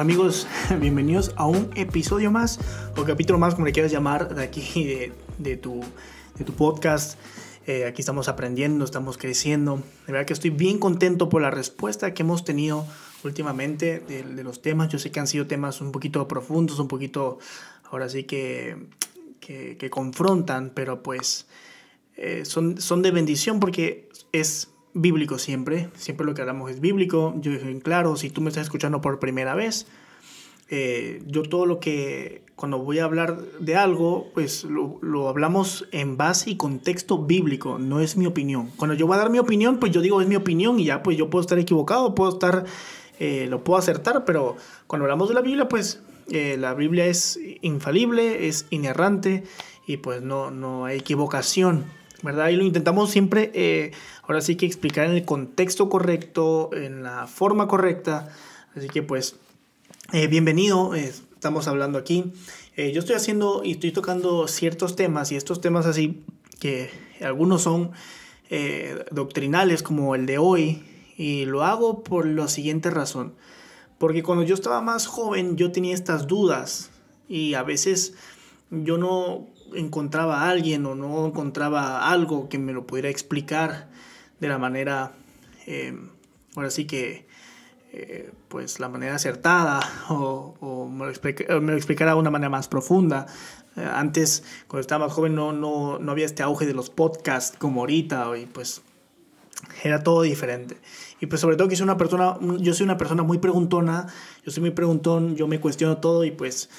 Amigos, bienvenidos a un episodio más o capítulo más, como le quieras llamar, de aquí de, tu, de tu podcast. Eh, aquí estamos aprendiendo, estamos creciendo. De verdad que estoy bien contento por la respuesta que hemos tenido últimamente de, los temas. Yo sé que han sido temas un poquito profundos, un poquito, ahora sí que, que, confrontan, pero pues eh, son, son de bendición porque es bíblico siempre, siempre lo que hablamos es bíblico, yo dije claro, si tú me estás escuchando por primera vez, eh, yo todo lo que, cuando voy a hablar de algo, pues lo, hablamos en base y contexto bíblico, no es mi opinión. Cuando yo voy a dar mi opinión, pues yo digo es mi opinión y ya, pues yo puedo estar equivocado, puedo estar, eh, lo puedo acertar, pero cuando hablamos de la Biblia, pues eh, la Biblia es infalible, es inerrante y pues no, no hay equivocación. ¿Verdad? Y lo intentamos siempre, eh, ahora sí que explicar en el contexto correcto, en la forma correcta. Así que pues, eh, bienvenido, eh, estamos hablando aquí. yo estoy haciendo y estoy tocando ciertos temas y estos temas así, que algunos son doctrinales como el de hoy, y lo hago por la siguiente razón. Porque cuando yo estaba más joven yo tenía estas dudas y a veces yo no encontraba a alguien o no encontraba algo que me lo pudiera explicar de la manera, eh, ahora sí que, eh, pues la manera acertada o, me, lo explicara de una manera más profunda. Eh, antes, cuando estaba más joven, no, no, no había este auge de los podcasts como ahorita y pues era todo diferente. Y pues sobre todo que soy una persona, yo soy una persona muy preguntona, yo soy muy preguntón, yo me cuestiono todo y pues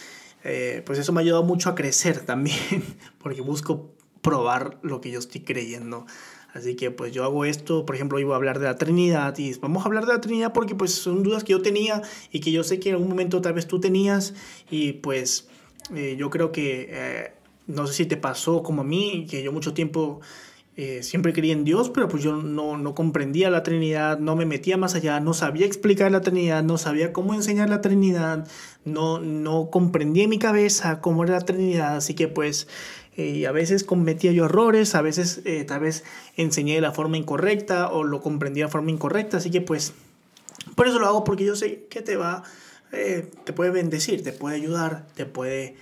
eh, pues eso me ha ayudado mucho a crecer también, porque busco probar lo que yo estoy creyendo. Así que pues yo hago esto, por ejemplo, iba a hablar de la Trinidad y vamos a hablar de la Trinidad porque pues son dudas que yo tenía y que yo sé que en algún momento tal vez tú tenías y pues eh, yo creo que eh, no sé si te pasó como a mí, que yo mucho tiempo eh, siempre creía en Dios, pero pues yo no, no, comprendía la Trinidad, no me metía más allá, no sabía explicar la Trinidad, no sabía cómo enseñar la Trinidad, no, no comprendía en mi cabeza cómo era la Trinidad, así que pues eh, a veces cometía yo errores, a veces eh, tal vez enseñé de la forma incorrecta o lo comprendí de la forma incorrecta, así que pues por eso lo hago porque yo sé que te va, te puede bendecir, te puede ayudar, te puede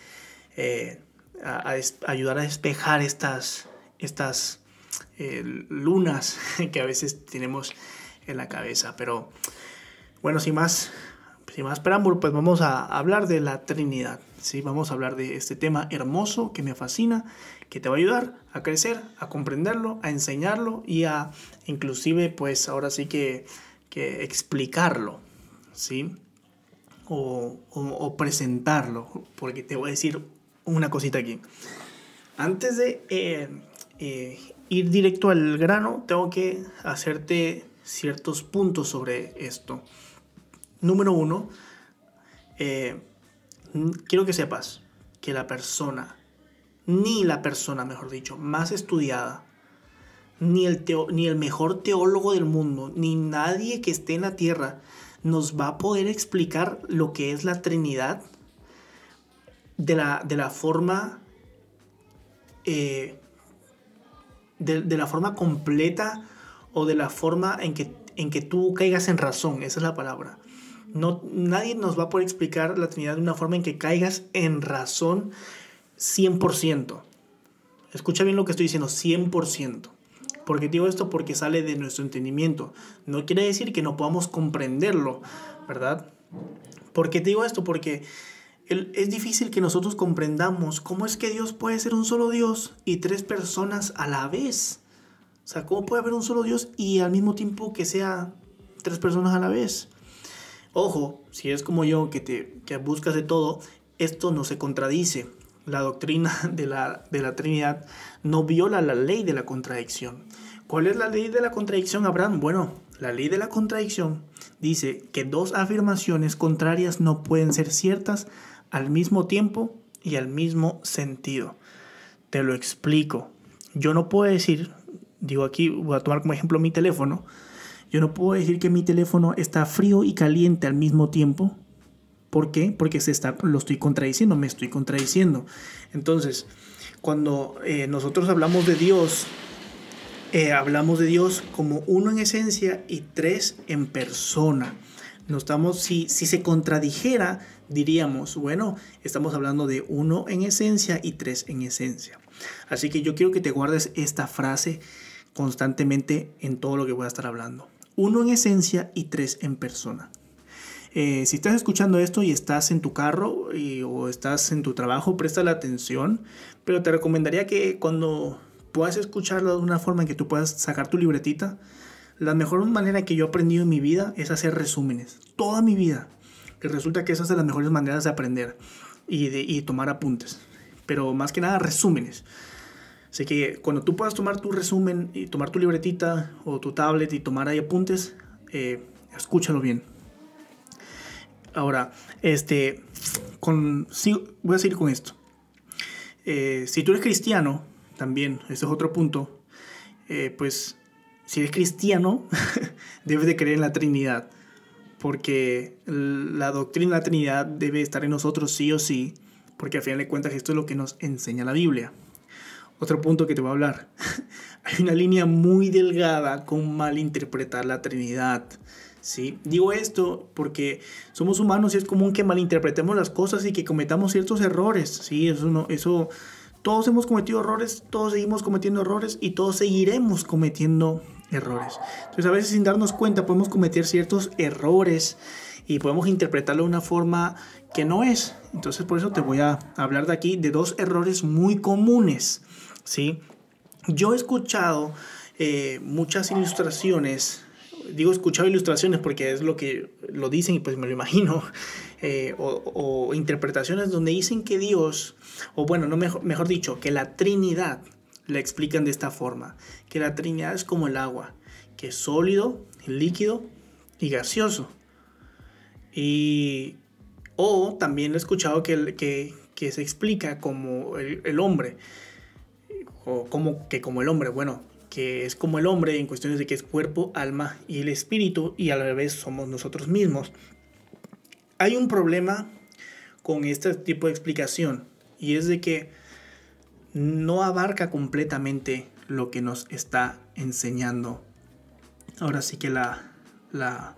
ayudar a despejar estas, estas eh, lunas que a veces tenemos en la cabeza. Pero bueno, sin más, sin más preámbulo, pues vamos a hablar de la Trinidad. ¿sí? Vamos a hablar de este tema hermoso que me fascina, que te va a ayudar a crecer, a comprenderlo, a enseñarlo y a inclusive, pues ahora sí que, que explicarlo. ¿sí? O, presentarlo, porque te voy a decir una cosita aquí. Antes de eh, eh, ir directo al grano, tengo que hacerte ciertos puntos sobre esto. Número uno, eh, quiero que sepas que la persona, ni la persona, mejor dicho, más estudiada, ni el, ni el mejor teólogo del mundo, ni nadie que esté en la tierra, nos va a poder explicar lo que es la Trinidad de la, de la forma eh, de, la forma completa o de la forma en que, en que tú caigas en razón, esa es la palabra. No, nadie nos va a poder explicar la Trinidad de una forma en que caigas en razón 100%. Escucha bien lo que estoy diciendo, 100%. ¿Por qué digo esto? Porque sale de nuestro entendimiento. No quiere decir que no podamos comprenderlo, ¿verdad? ¿Por qué digo esto? Porque es difícil que nosotros comprendamos cómo es que Dios puede ser un solo Dios y tres personas a la vez. O sea, ¿cómo puede haber un solo Dios y al mismo tiempo que sea tres personas a la vez? Ojo, si es como yo que, te, que buscas de todo, esto no se contradice. La doctrina de la, de la Trinidad no viola la ley de la contradicción. ¿Cuál es la ley de la contradicción, Abraham? Bueno, la ley de la contradicción dice que dos afirmaciones contrarias no pueden ser ciertas al mismo tiempo y al mismo sentido. Te lo explico. Yo no puedo decir, digo aquí, voy a tomar como ejemplo mi teléfono, yo no puedo decir que mi teléfono está frío y caliente al mismo tiempo. ¿Por qué? Porque se está, lo estoy contradiciendo, me estoy contradiciendo. Entonces, cuando eh, nosotros hablamos de Dios, eh, hablamos de Dios como uno en esencia y tres en persona. No estamos, si, si se contradijera, diríamos, bueno, estamos hablando de uno en esencia y tres en esencia. Así que yo quiero que te guardes esta frase constantemente en todo lo que voy a estar hablando. Uno en esencia y tres en persona. Eh, si estás escuchando esto y estás en tu carro o estás en tu trabajo, presta la atención, pero te recomendaría que cuando puedas escucharlo de una forma en que tú puedas sacar tu libretita, la mejor manera que yo he aprendido en mi vida es hacer resúmenes. Toda mi vida. Que resulta que esa es de las mejores maneras de aprender y de tomar apuntes. Pero más que nada resúmenes. Así que cuando tú puedas tomar tu resumen y tomar tu libretita o tu tablet y tomar ahí apuntes, eh, escúchalo bien. Ahora, este, con, voy a seguir con esto. Eh, si tú eres cristiano, también, ese es otro punto, eh, pues si eres cristiano, debes de creer en la Trinidad, porque la doctrina de la Trinidad debe estar en nosotros sí o sí, porque al final de cuentas esto es lo que nos enseña la Biblia. Otro punto que te voy a hablar. Hay una línea muy delgada con malinterpretar la Trinidad. ¿sí? Digo esto porque somos humanos y es común que malinterpretemos las cosas y que cometamos ciertos errores. ¿sí? Eso, no, eso todos hemos cometido errores, todos seguimos cometiendo errores y todos seguiremos cometiendo errores. Entonces a veces sin darnos cuenta podemos cometer ciertos errores y podemos interpretarlo de una forma que no es. Entonces por eso te voy a hablar de aquí de dos errores muy comunes. ¿sí? Yo he escuchado eh, muchas ilustraciones digo escuchado ilustraciones porque es lo que lo dicen y pues me lo imagino, eh, o, interpretaciones donde dicen que Dios, o bueno, no mejor, mejor dicho, que la Trinidad la explican de esta forma, que la Trinidad es como el agua, que es sólido, líquido y gaseoso. Y, o también he escuchado que, que, que se explica como el, el hombre, o como que como el hombre, bueno, que es como el hombre en cuestiones de que es cuerpo, alma y el espíritu y a la vez somos nosotros mismos. Hay un problema con este tipo de explicación y es de que no abarca completamente lo que nos está enseñando. Ahora sí que la, la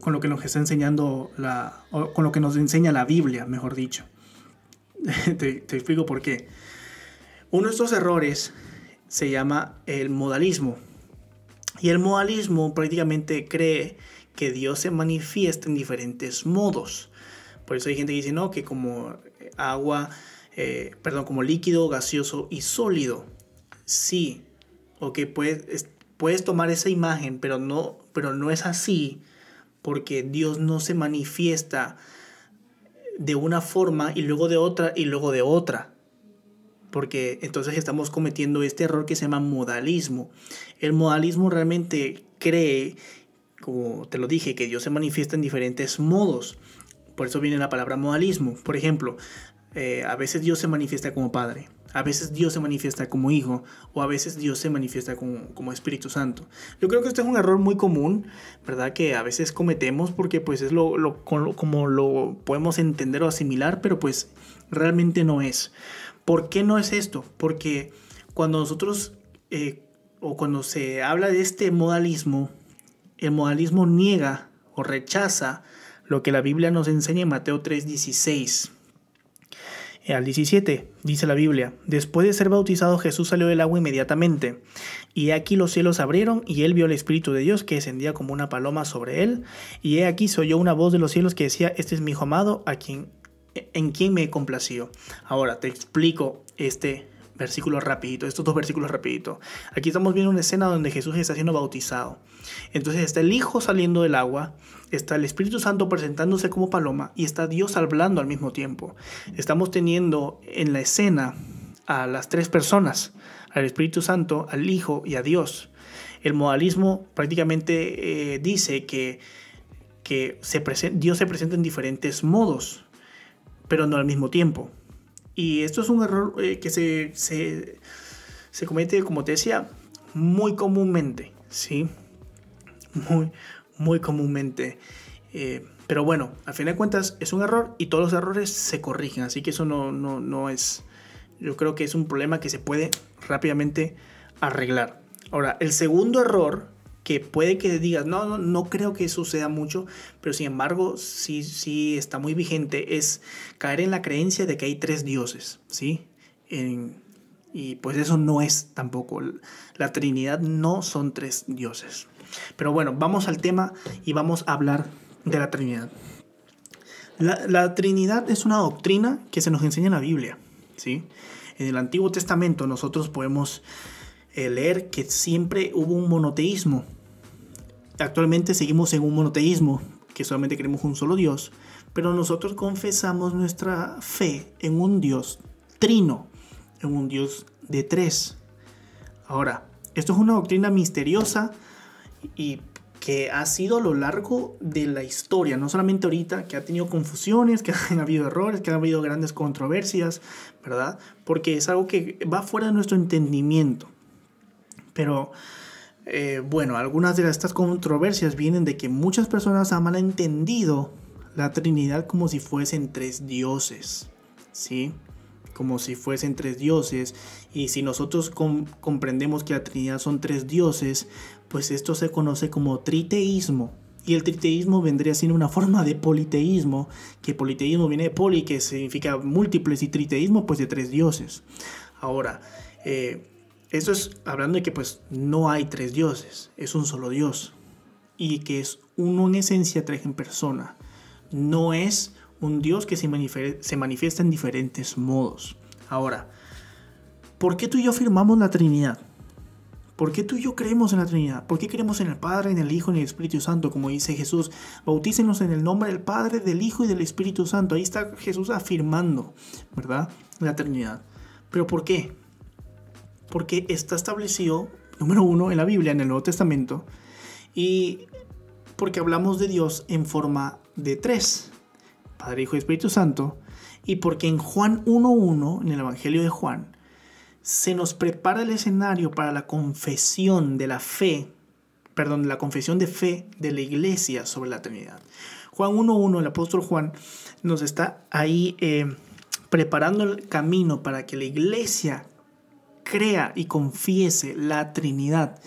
con lo que nos está enseñando la con lo que nos enseña la Biblia, mejor dicho. te, te explico por qué. Uno de estos errores se llama el modalismo. Y el modalismo prácticamente cree que Dios se manifiesta en diferentes modos. Por eso hay gente que dice, no, que como agua, eh, perdón, como líquido, gaseoso y sólido. Sí, o que puedes, puedes tomar esa imagen, pero no, pero no es así, porque Dios no se manifiesta de una forma y luego de otra y luego de otra porque entonces estamos cometiendo este error que se llama modalismo. El modalismo realmente cree, como te lo dije, que Dios se manifiesta en diferentes modos. Por eso viene la palabra modalismo. Por ejemplo, eh, a veces Dios se manifiesta como Padre, a veces Dios se manifiesta como Hijo, o a veces Dios se manifiesta como, Espíritu Santo. Yo creo que este es un error muy común, ¿verdad? Que a veces cometemos porque pues es lo, lo, como lo podemos entender o asimilar, pero pues realmente no es. ¿Por qué no es esto? Porque cuando nosotros, eh, o cuando se habla de este modalismo, el modalismo niega o rechaza lo que la Biblia nos enseña en Mateo 3:16. Al 17 dice la Biblia, después de ser bautizado Jesús salió del agua inmediatamente, y aquí los cielos abrieron, y él vio el Espíritu de Dios que descendía como una paloma sobre él, y he aquí se oyó una voz de los cielos que decía, este es mi hijo amado, a quien en quién me he complacido. Ahora te explico este versículo rapidito, estos dos versículos rapidito. Aquí estamos viendo una escena donde Jesús está siendo bautizado. Entonces está el Hijo saliendo del agua, está el Espíritu Santo presentándose como paloma y está Dios hablando al mismo tiempo. Estamos teniendo en la escena a las tres personas, al Espíritu Santo, al Hijo y a Dios. El modalismo prácticamente eh, dice que, que se Dios se presenta en diferentes modos pero no al mismo tiempo. Y esto es un error eh, que se, se, se, comete, como te decía, muy comúnmente, ¿sí? Muy, muy comúnmente. Eh, pero bueno, a fin de cuentas es un error y todos los errores se corrigen, así que eso no, no, no es, yo creo que es un problema que se puede rápidamente arreglar. Ahora, el segundo error que puede que digas, no, no, no creo que suceda mucho, pero sin embargo sí, está muy vigente, es caer en la creencia de que hay tres dioses, ¿sí? y pues eso no es tampoco, la Trinidad no son tres dioses. Pero bueno, vamos al tema y vamos a hablar de la Trinidad. La, la Trinidad es una doctrina que se nos enseña en la Biblia, ¿sí? En el Antiguo Testamento nosotros podemos leer que siempre hubo un monoteísmo. Actualmente seguimos en un monoteísmo, que solamente queremos un solo Dios, pero nosotros confesamos nuestra fe en un Dios trino, en un Dios de tres. Ahora, esto es una doctrina misteriosa y que ha sido a lo largo de la historia, no solamente ahorita, que ha tenido confusiones, que han habido errores, que ha habido grandes controversias, ¿verdad? Porque es algo que va fuera de nuestro entendimiento. Pero eh, bueno, algunas de estas controversias vienen de que muchas personas han malentendido la Trinidad como si fuesen tres dioses, ¿sí? Como si fuesen tres dioses. Y si nosotros comprendemos que la Trinidad son tres dioses, pues esto se conoce como triteísmo. Y el triteísmo vendría siendo una forma de politeísmo, que politeísmo viene de poli, que significa múltiples, y triteísmo, pues de tres dioses. Ahora, eh, esto es hablando de que pues no hay tres dioses, es un solo Dios. Y que es uno en esencia, tres en persona. No es un Dios que se, se manifiesta en diferentes modos. Ahora, ¿por qué tú y yo afirmamos la Trinidad? ¿Por qué tú y yo creemos en la Trinidad? ¿Por qué creemos en el Padre, en el Hijo, en el Espíritu Santo? Como dice Jesús, bautícenos en el nombre del Padre, del Hijo y del Espíritu Santo. Ahí está Jesús afirmando, ¿verdad? La Trinidad. ¿Pero por qué? Porque está establecido, número uno, en la Biblia, en el Nuevo Testamento, y porque hablamos de Dios en forma de tres, Padre, Hijo y Espíritu Santo, y porque en Juan 1.1, en el Evangelio de Juan, se nos prepara el escenario para la confesión de la fe, perdón, la confesión de fe de la iglesia sobre la Trinidad. Juan 1.1, el apóstol Juan, nos está ahí eh, preparando el camino para que la iglesia crea y confiese la Trinidad.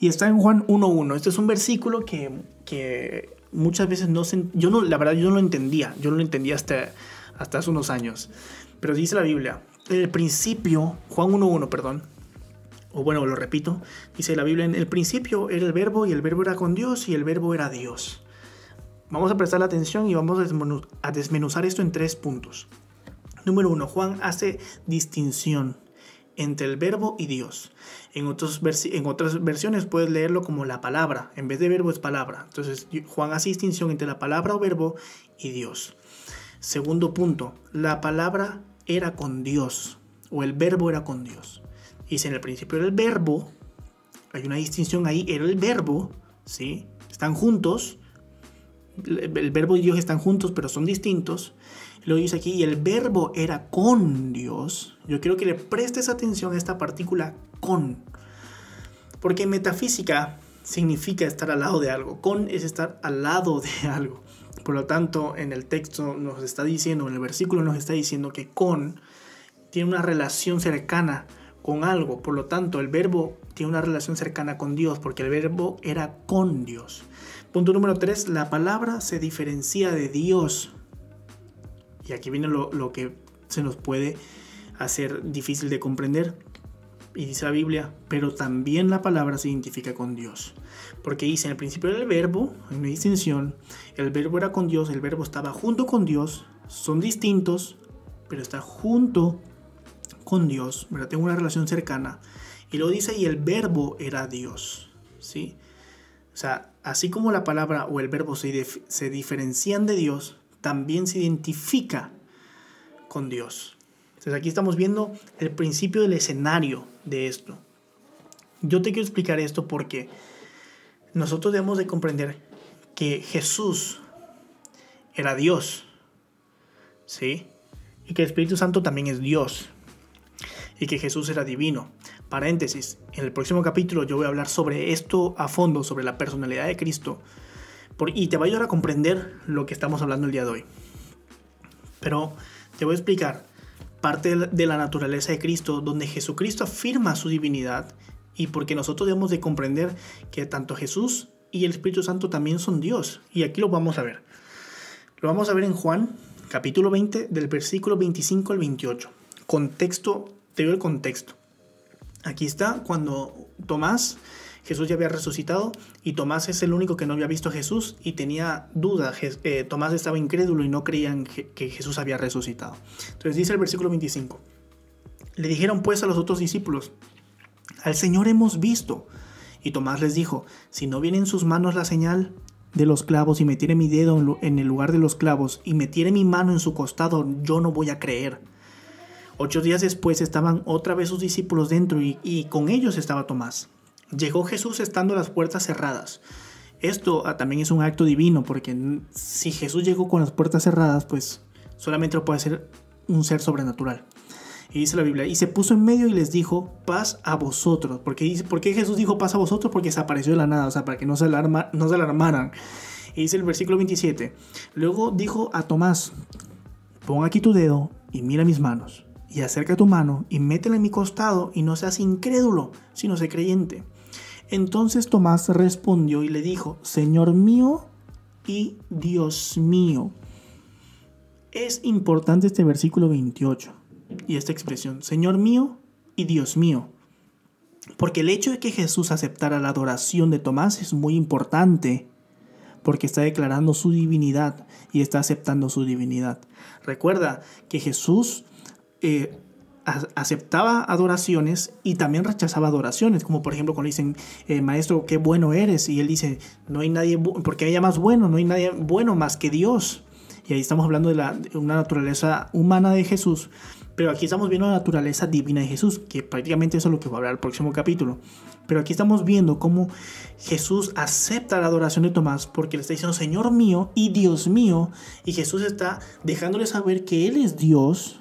Y está en Juan 1.1. Este es un versículo que, que muchas veces no se... Yo no, la verdad, yo no lo entendía. Yo no lo entendía hasta, hasta hace unos años. Pero dice la Biblia, en el principio, Juan 1.1, perdón, o bueno, lo repito, dice la Biblia, en el principio era el verbo y el verbo era con Dios y el verbo era Dios. Vamos a prestar atención y vamos a desmenuzar esto en tres puntos. Número uno, Juan hace distinción entre el verbo y Dios. En, otros en otras versiones puedes leerlo como la palabra. En vez de verbo es palabra. Entonces Juan hace distinción entre la palabra o verbo y Dios. Segundo punto, la palabra era con Dios o el verbo era con Dios. Y si en el principio era el verbo, hay una distinción ahí, era el verbo, ¿sí? Están juntos, el verbo y Dios están juntos, pero son distintos. Lo dice aquí, y el verbo era con Dios. Yo quiero que le prestes atención a esta partícula con. Porque metafísica significa estar al lado de algo. Con es estar al lado de algo. Por lo tanto, en el texto nos está diciendo, en el versículo nos está diciendo que con tiene una relación cercana con algo. Por lo tanto, el verbo tiene una relación cercana con Dios, porque el verbo era con Dios. Punto número 3, la palabra se diferencia de Dios. Y aquí viene lo, que se nos puede hacer difícil de comprender. Y dice la Biblia, pero también la palabra se identifica con Dios. Porque dice, en el principio era el verbo, en una distinción, el verbo era con Dios, el verbo estaba junto con Dios, son distintos, pero está junto con Dios, ¿verdad? Tengo una relación cercana. Y lo dice, y el verbo era Dios, ¿sí? O sea, así como la palabra o el verbo se, se diferencian de Dios, también se identifica con Dios. Entonces aquí estamos viendo el principio del escenario de esto. Yo te quiero explicar esto porque nosotros debemos de comprender que Jesús era Dios, ¿sí? Y que el Espíritu Santo también es Dios. Y que Jesús era divino. Paréntesis, en el próximo capítulo yo voy a hablar sobre esto a fondo, sobre la personalidad de Cristo y te va a ayudar a comprender lo que estamos hablando el día de hoy. Pero te voy a explicar parte de la naturaleza de Cristo, donde Jesucristo afirma su divinidad y porque nosotros debemos de comprender que tanto Jesús y el Espíritu Santo también son Dios. Y aquí lo vamos a ver. Lo vamos a ver en Juan, capítulo 20, del versículo 25 al 28. Contexto, te doy el contexto. Aquí está cuando Tomás, Jesús ya había resucitado y Tomás es el único que no había visto a Jesús y tenía duda. Eh, Tomás estaba incrédulo y no creían que Jesús había resucitado. Entonces dice el versículo 25. Le dijeron pues a los otros discípulos, al Señor hemos visto. Y Tomás les dijo, si no viene en sus manos la señal de los clavos y metiere mi dedo en el lugar de los clavos y metiere mi mano en su costado, yo no voy a creer. Ocho días después estaban otra vez sus discípulos dentro y, con ellos estaba Tomás. Llegó Jesús estando las puertas cerradas. Esto ah, también es un acto divino, porque si Jesús llegó con las puertas cerradas, pues solamente lo puede ser un ser sobrenatural. Y dice la Biblia, y se puso en medio y les dijo, paz a vosotros. Porque dice, ¿Por qué Jesús dijo paz a vosotros? Porque se apareció de la nada, o sea, para que no se, alarma, no se alarmaran. Y dice el versículo 27, luego dijo a Tomás, pon aquí tu dedo y mira mis manos, y acerca tu mano y métela en mi costado y no seas incrédulo, sino sé creyente. Entonces Tomás respondió y le dijo, Señor mío y Dios mío. Es importante este versículo 28 y esta expresión, Señor mío y Dios mío. Porque el hecho de que Jesús aceptara la adoración de Tomás es muy importante, porque está declarando su divinidad y está aceptando su divinidad. Recuerda que Jesús eh, aceptaba adoraciones y también rechazaba adoraciones, como por ejemplo cuando dicen, eh, maestro, qué bueno eres, y él dice, no hay nadie, porque haya más bueno, no hay nadie bueno más que Dios. Y ahí estamos hablando de, la, de una naturaleza humana de Jesús, pero aquí estamos viendo la naturaleza divina de Jesús, que prácticamente eso es lo que va a hablar el próximo capítulo. Pero aquí estamos viendo cómo Jesús acepta la adoración de Tomás porque le está diciendo Señor mío y Dios mío. Y Jesús está dejándole saber que Él es Dios.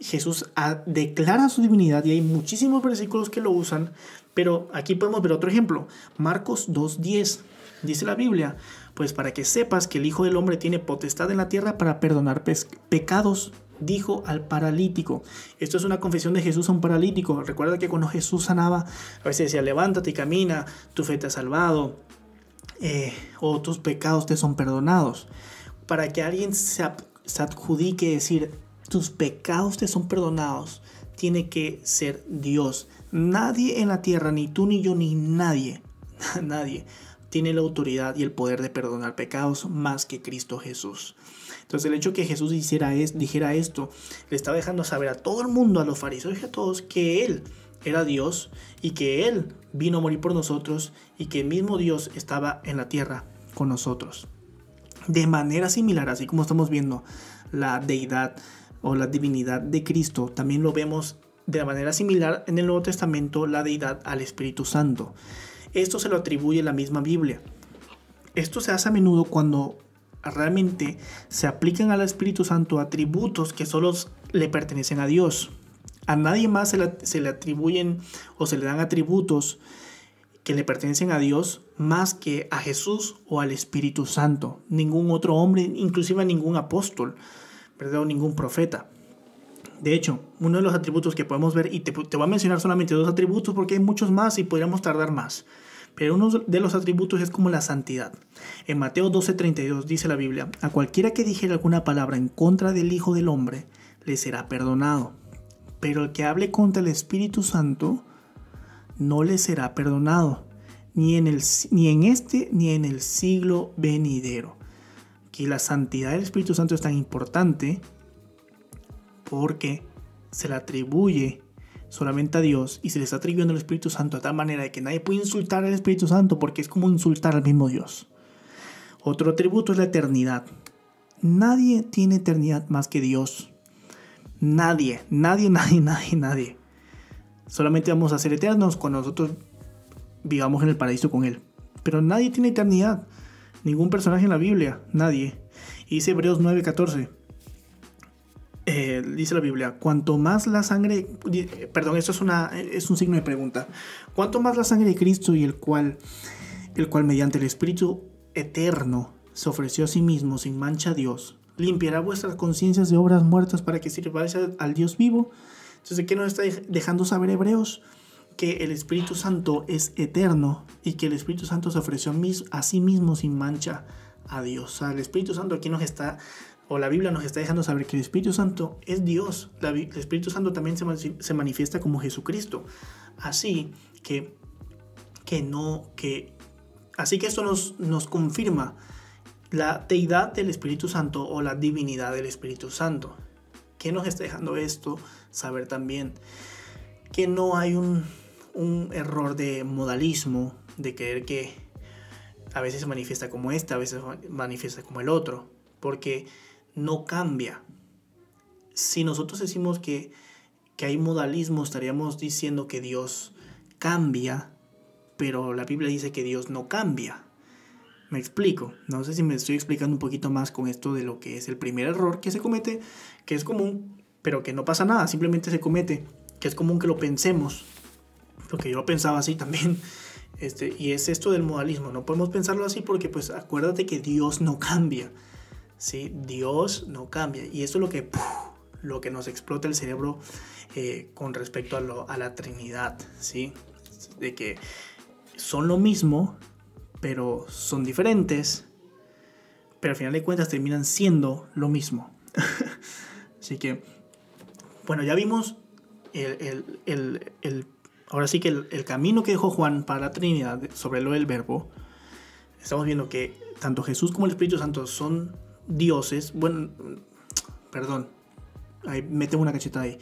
Jesús declara su divinidad y hay muchísimos versículos que lo usan. Pero aquí podemos ver otro ejemplo. Marcos 2.10. Dice la Biblia, pues para que sepas que el Hijo del Hombre tiene potestad en la tierra para perdonar pecados dijo al paralítico. Esto es una confesión de Jesús a un paralítico. Recuerda que cuando Jesús sanaba, a veces decía, levántate y camina, tu fe te ha salvado, eh, o tus pecados te son perdonados. Para que alguien se, se adjudique decir, tus pecados te son perdonados, tiene que ser Dios. Nadie en la tierra, ni tú ni yo, ni nadie, nadie, tiene la autoridad y el poder de perdonar pecados más que Cristo Jesús. Entonces el hecho que Jesús dijera esto, le estaba dejando saber a todo el mundo, a los fariseos y a todos, que Él era Dios y que Él vino a morir por nosotros y que el mismo Dios estaba en la tierra con nosotros. De manera similar, así como estamos viendo la deidad o la divinidad de Cristo, también lo vemos de manera similar en el Nuevo Testamento la deidad al Espíritu Santo. Esto se lo atribuye la misma Biblia. Esto se hace a menudo cuando realmente se aplican al Espíritu Santo atributos que solo le pertenecen a Dios. A nadie más se le, atribuyen o se le dan atributos que le pertenecen a Dios más que a Jesús o al Espíritu Santo. Ningún otro hombre, inclusive a ningún apóstol, o ningún profeta. De hecho, uno de los atributos que podemos ver, y te, te voy a mencionar solamente dos atributos porque hay muchos más y podríamos tardar más. Pero uno de los atributos es como la santidad. En Mateo 12:32 dice la Biblia, a cualquiera que dijera alguna palabra en contra del Hijo del Hombre, le será perdonado. Pero el que hable contra el Espíritu Santo, no le será perdonado, ni en, el, ni en este ni en el siglo venidero. Que la santidad del Espíritu Santo es tan importante porque se le atribuye solamente a Dios y se le está atribuyendo al Espíritu Santo de tal manera de que nadie puede insultar al Espíritu Santo porque es como insultar al mismo Dios. Otro atributo es la eternidad. Nadie tiene eternidad más que Dios. Nadie, nadie, nadie, nadie, nadie. Solamente vamos a ser eternos cuando nosotros vivamos en el paraíso con Él. Pero nadie tiene eternidad. Ningún personaje en la Biblia, nadie. Y dice Hebreos 9:14. Eh, dice la Biblia, cuanto más la sangre, perdón, esto es, una, es un signo de pregunta, cuanto más la sangre de Cristo y el cual, el cual mediante el Espíritu eterno se ofreció a sí mismo sin mancha a Dios, limpiará vuestras conciencias de obras muertas para que sirváis al Dios vivo. Entonces, ¿qué nos está dejando saber Hebreos? Que el Espíritu Santo es eterno y que el Espíritu Santo se ofreció a sí mismo sin mancha a Dios. O sea, el Espíritu Santo aquí nos está, o la Biblia nos está dejando saber que el Espíritu Santo es Dios. el Espíritu Santo también se, manifiesta como Jesucristo. Así que, que no, que, así que esto nos, nos confirma la deidad del Espíritu Santo o la divinidad del Espíritu Santo. ¿Qué nos está dejando esto saber también? Que no hay un, un error de modalismo, de creer que a veces se manifiesta como este, a veces manifiesta como el otro, porque no cambia. Si nosotros decimos que, que hay modalismo, estaríamos diciendo que Dios cambia, pero la Biblia dice que Dios no cambia. Me explico. No sé si me estoy explicando un poquito más con esto de lo que es el primer error que se comete, que es común, pero que no pasa nada, simplemente se comete, que es común que lo pensemos, porque yo lo pensaba así también. Este, y es esto del modalismo. No podemos pensarlo así porque, pues, acuérdate que Dios no cambia. ¿sí? Dios no cambia. Y eso es lo que, lo que nos explota el cerebro eh, con respecto a, lo, a la Trinidad. ¿sí? De que son lo mismo, pero son diferentes. Pero al final de cuentas terminan siendo lo mismo. Así que, bueno, ya vimos el, el, el ahora sí que el, camino que dejó Juan para la Trinidad sobre lo del verbo, estamos viendo que tanto Jesús como el Espíritu Santo son dioses. Bueno, perdón, ahí mete una cacheta ahí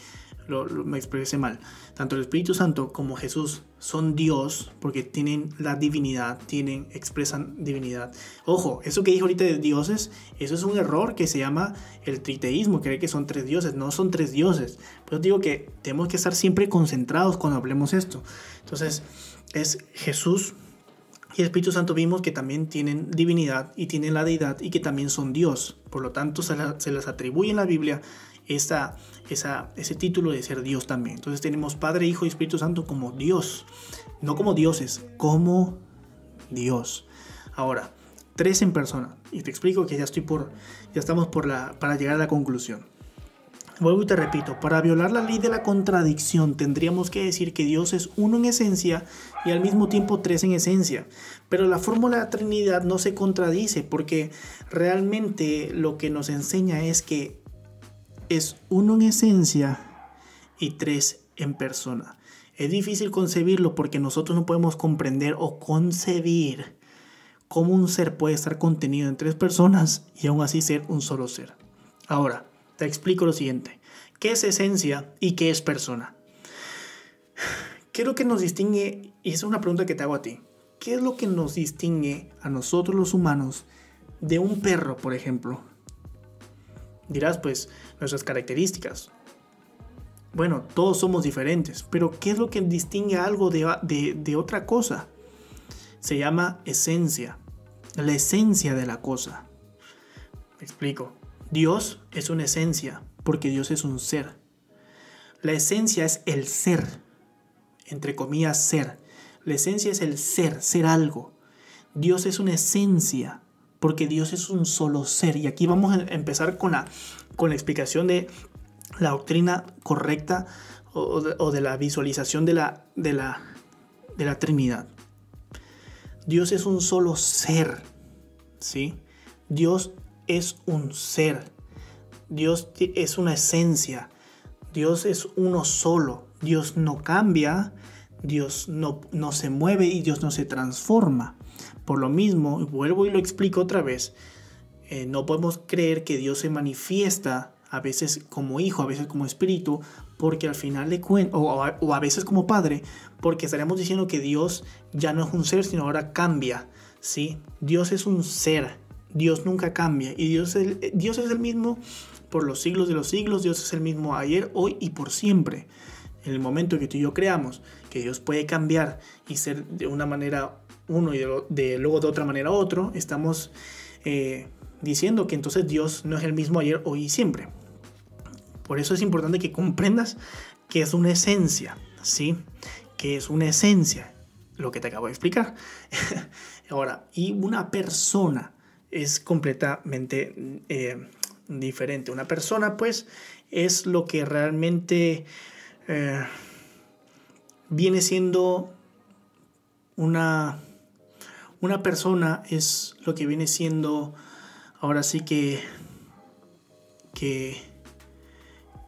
lo, me expresé mal. Tanto el Espíritu Santo como Jesús son Dios porque tienen la divinidad, tienen, expresan divinidad. Ojo, eso que dije ahorita de dioses, eso es un error que se llama el triteísmo, creer que son tres dioses, no son tres dioses. Pues digo que tenemos que estar siempre concentrados cuando hablemos esto. Entonces, es Jesús y el Espíritu Santo vimos que también tienen divinidad y tienen la deidad y que también son Dios. Por lo tanto, se, se les atribuye en la Biblia esa, ese título de ser Dios también. Entonces tenemos Padre, Hijo y Espíritu Santo como Dios, no como dioses, como Dios. Ahora, tres en persona. Y te explico que ya estoy por, ya estamos por la, para llegar a la conclusión. Vuelvo y te repito, para violar la ley de la contradicción tendríamos que decir que Dios es uno en esencia y al mismo tiempo tres en esencia. Pero la fórmula de Trinidad no se contradice porque realmente lo que nos enseña es que es uno en esencia y tres en persona. Es difícil concebirlo porque nosotros no podemos comprender o concebir cómo un ser puede estar contenido en tres personas y aún así ser un solo ser. Ahora, te explico lo siguiente. ¿Qué es esencia y qué es persona? ¿Qué es lo que nos distingue? Y es una pregunta que te hago a ti. ¿Qué es lo que nos distingue a nosotros los humanos de un perro, por ejemplo? Dirás, pues, nuestras características. Bueno, todos somos diferentes, pero ¿qué es lo que distingue algo de, de otra cosa? Se llama esencia, la esencia de la cosa. Me explico. Dios es una esencia, porque Dios es un ser. La esencia es el ser, entre comillas, ser. La esencia es el ser, ser algo. Dios es una esencia, porque Dios es un solo ser. Y aquí vamos a empezar con la, con la explicación de la doctrina correcta o, de, la visualización de la, de, la, de la Trinidad. Dios es un solo ser, ¿sí? Dios es un ser. Dios es una esencia. Dios es uno solo. Dios no cambia. Dios no, no se mueve y Dios no se transforma. Por lo mismo, vuelvo y lo explico otra vez, eh, no podemos creer que Dios se manifiesta a veces como hijo, a veces como espíritu, porque al final de cuentas, o, a veces como padre, porque estaríamos diciendo que Dios ya no es un ser, sino ahora cambia, ¿sí? Dios es un ser, Dios nunca cambia, y Dios es Dios es el mismo por los siglos de los siglos, Dios es el mismo ayer, hoy y por siempre. En el momento que tú y yo creamos que Dios puede cambiar y ser de una manera uno y de, luego de otra manera otro, estamos eh, diciendo que entonces Dios no es el mismo ayer, hoy y siempre. Por eso es importante que comprendas que es una esencia, ¿sí? Que es una esencia, lo que te acabo de explicar. Ahora, y una persona es completamente eh, diferente. Una persona, pues, es lo que realmente... Eh, viene siendo una, una persona, es lo que viene siendo ahora sí que, que,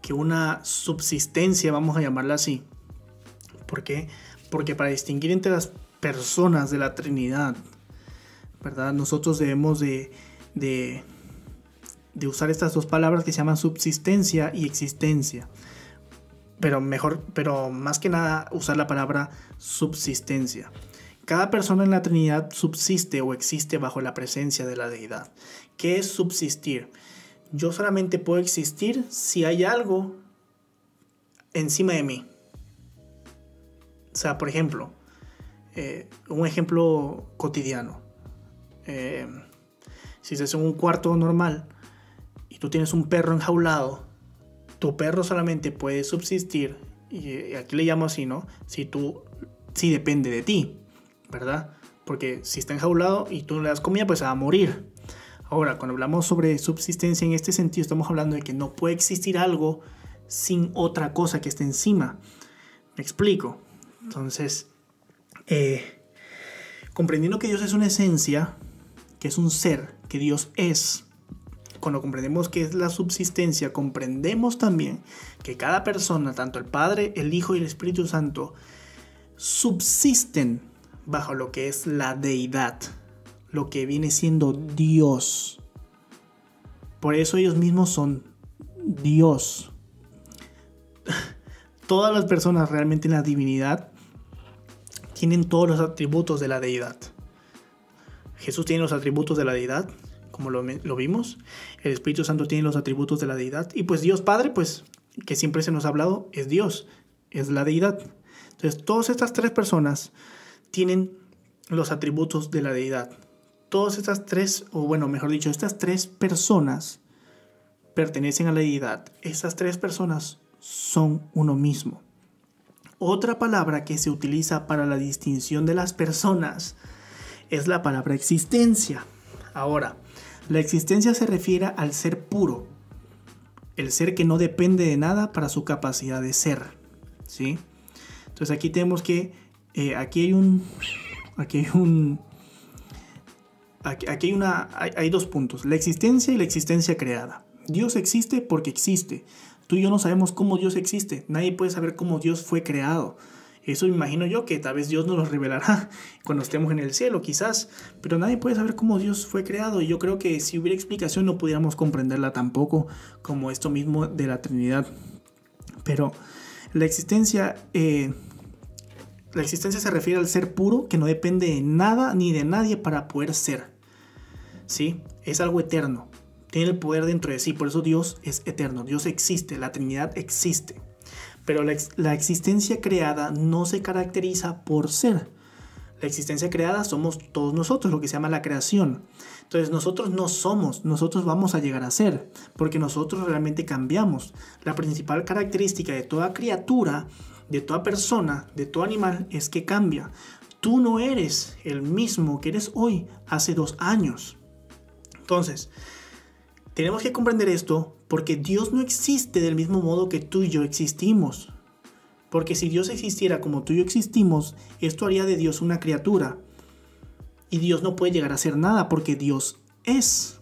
que una subsistencia, vamos a llamarla así. ¿Por qué? Porque para distinguir entre las personas de la Trinidad, ¿verdad? Nosotros debemos de, de, de usar estas dos palabras que se llaman subsistencia y existencia pero mejor, pero más que nada usar la palabra subsistencia. Cada persona en la Trinidad subsiste o existe bajo la presencia de la deidad. ¿Qué es subsistir? Yo solamente puedo existir si hay algo encima de mí. O sea, por ejemplo, eh, un ejemplo cotidiano. Eh, si estás en un cuarto normal y tú tienes un perro enjaulado, tu perro solamente puede subsistir, y aquí le llamo así, ¿no? Si tú, si depende de ti, ¿verdad? Porque si está enjaulado y tú no le das comida, pues va a morir. Ahora, cuando hablamos sobre subsistencia en este sentido, estamos hablando de que no puede existir algo sin otra cosa que esté encima. Me explico. Entonces, eh, comprendiendo que Dios es una esencia, que es un ser, que Dios es, cuando comprendemos qué es la subsistencia, comprendemos también que cada persona, tanto el Padre, el Hijo y el Espíritu Santo, subsisten bajo lo que es la deidad, lo que viene siendo Dios. Por eso ellos mismos son Dios. Todas las personas realmente en la divinidad tienen todos los atributos de la deidad. Jesús tiene los atributos de la deidad, como lo, vimos. El Espíritu Santo tiene los atributos de la deidad. Y pues Dios Padre, pues, que siempre se nos ha hablado, es Dios, es la deidad. Entonces, todas estas tres personas tienen los atributos de la deidad. Todas estas tres, o bueno, mejor dicho, estas tres personas pertenecen a la deidad. Estas tres personas son uno mismo. Otra palabra que se utiliza para la distinción de las personas es la palabra existencia. Ahora, la existencia se refiere al ser puro, el ser que no depende de nada para su capacidad de ser. ¿sí? Entonces aquí tenemos que, eh, aquí hay un, aquí hay un, aquí, hay una, hay, dos puntos, la existencia y la existencia creada. Dios existe porque existe. Tú y yo no sabemos cómo Dios existe. Nadie puede saber cómo Dios fue creado. Eso imagino yo que tal vez Dios nos lo revelará cuando estemos en el cielo, quizás, pero nadie puede saber cómo Dios fue creado y yo creo que si hubiera explicación no pudiéramos comprenderla tampoco como esto mismo de la Trinidad. Pero la existencia, eh, la existencia se refiere al ser puro que no depende de nada ni de nadie para poder ser. ¿Sí? Es algo eterno. Tiene el poder dentro de sí, por eso Dios es eterno. Dios existe, la Trinidad existe. Pero la, existencia creada no se caracteriza por ser. La existencia creada somos todos nosotros, lo que se llama la creación. Entonces nosotros no somos, nosotros vamos a llegar a ser, porque nosotros realmente cambiamos. La principal característica de toda criatura, de toda persona, de todo animal, es que cambia. Tú no eres el mismo que eres hoy, hace dos años. Entonces, tenemos que comprender esto porque Dios no existe del mismo modo que tú y yo existimos. Porque si Dios existiera como tú y yo existimos, esto haría de Dios una criatura. Y Dios no puede llegar a ser nada porque Dios es.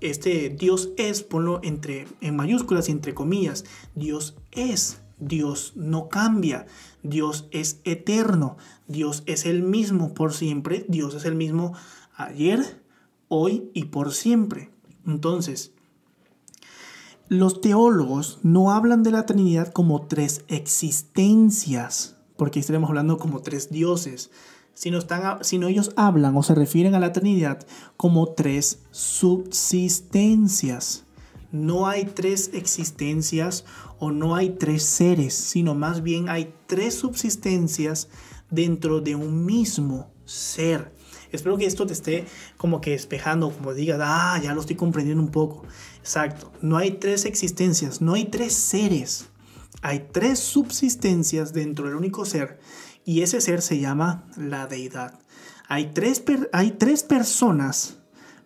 Este Dios es, ponlo entre, en mayúsculas y entre comillas. Dios es. Dios no cambia. Dios es eterno. Dios es el mismo por siempre. Dios es el mismo ayer, hoy y por siempre. Entonces, los teólogos no hablan de la Trinidad como tres existencias, porque estaremos hablando como tres dioses, sino, están, ellos hablan o se refieren a la Trinidad como tres subsistencias. No hay tres existencias no hay tres seres, sino más bien hay tres subsistencias dentro de un mismo ser. Espero que esto te esté como que despejando, como digas, ah, ya lo estoy comprendiendo un poco. Exacto, no hay tres existencias, no hay tres seres. Hay tres subsistencias dentro del único ser y ese ser se llama la deidad. Hay tres, hay tres personas,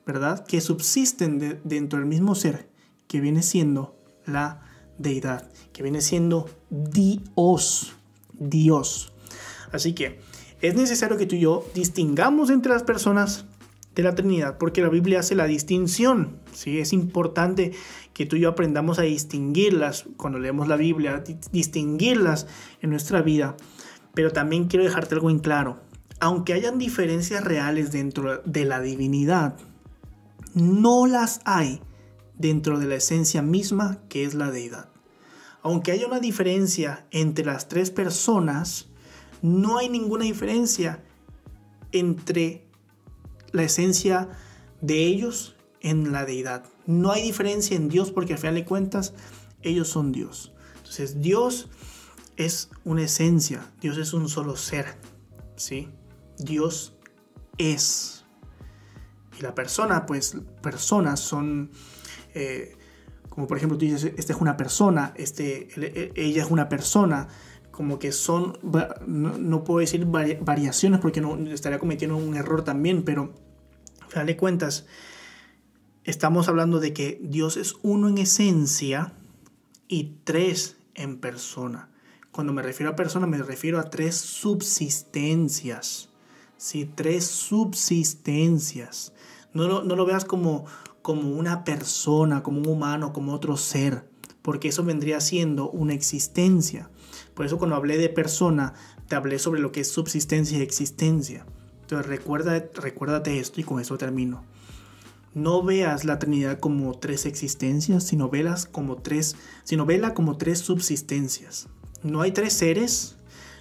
¿verdad?, que subsisten dentro del mismo ser, que viene siendo la deidad, que viene siendo Dios. Dios. Así que es necesario que tú y yo distingamos entre las personas de la Trinidad, porque la Biblia hace la distinción. ¿sí? Es importante que tú y yo aprendamos a distinguirlas cuando leemos la Biblia, distinguirlas en nuestra vida. Pero también quiero dejarte algo en claro. Aunque hayan diferencias reales dentro de la divinidad, no las hay dentro de la esencia misma que es la deidad. Aunque haya una diferencia entre las tres personas, no hay ninguna diferencia entre la esencia de ellos en la deidad. No hay diferencia en Dios porque al final de cuentas ellos son Dios. Entonces Dios es una esencia, Dios es un solo ser, ¿sí? Dios es. Y la persona, pues personas son, eh, como por ejemplo tú dices, esta es una persona, este, e, ella es una persona, como que son, no, puedo decir variaciones porque no estaría cometiendo un error también, pero al final de cuentas, estamos hablando de que Dios es uno en esencia y tres en persona. Cuando me refiero a persona, me refiero a tres subsistencias. Sí, tres subsistencias. No lo, no lo veas como, como una persona, como un humano, como otro ser, porque eso vendría siendo una existencia. Por eso cuando hablé de persona, te hablé sobre lo que es subsistencia y existencia. Entonces recuerda, recuérdate esto y con eso termino. No veas la Trinidad como tres existencias, sino velas como tres, sino vela como tres subsistencias. No hay tres seres,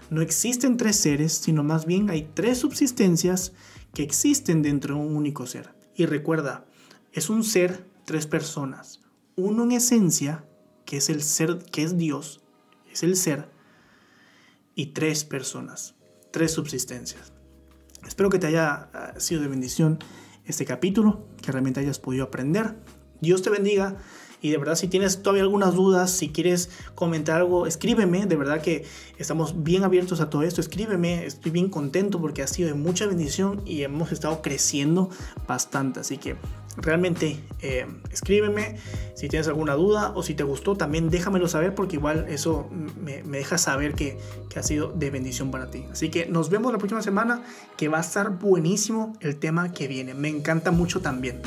no existen tres seres, sino más bien hay tres subsistencias que existen dentro de un único ser. Y recuerda, es un ser, tres personas. Uno en esencia, que es el ser, que es Dios, es el ser, y tres personas, tres subsistencias. Espero que te haya ah, sido de bendición este capítulo, que realmente hayas podido aprender. Dios te bendiga. Y de verdad, si tienes todavía algunas dudas, si quieres comentar algo, escríbeme. De verdad que estamos bien abiertos a todo esto. Escríbeme. Estoy bien contento porque ha sido de mucha bendición y hemos estado creciendo bastante. Así que realmente eh, escríbeme si tienes alguna duda o si te gustó también déjamelo saber porque igual eso me, deja saber que, que, ha sido de bendición para ti. Así que nos vemos la próxima semana que va a estar buenísimo el tema que viene. Me encanta mucho también.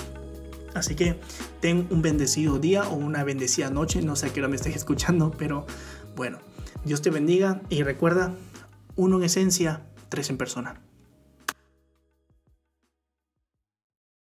Así que ten un bendecido día o una bendecida noche. No sé a qué hora me estés escuchando pero bueno Dios te bendiga y recuerda uno en esencia tres en persona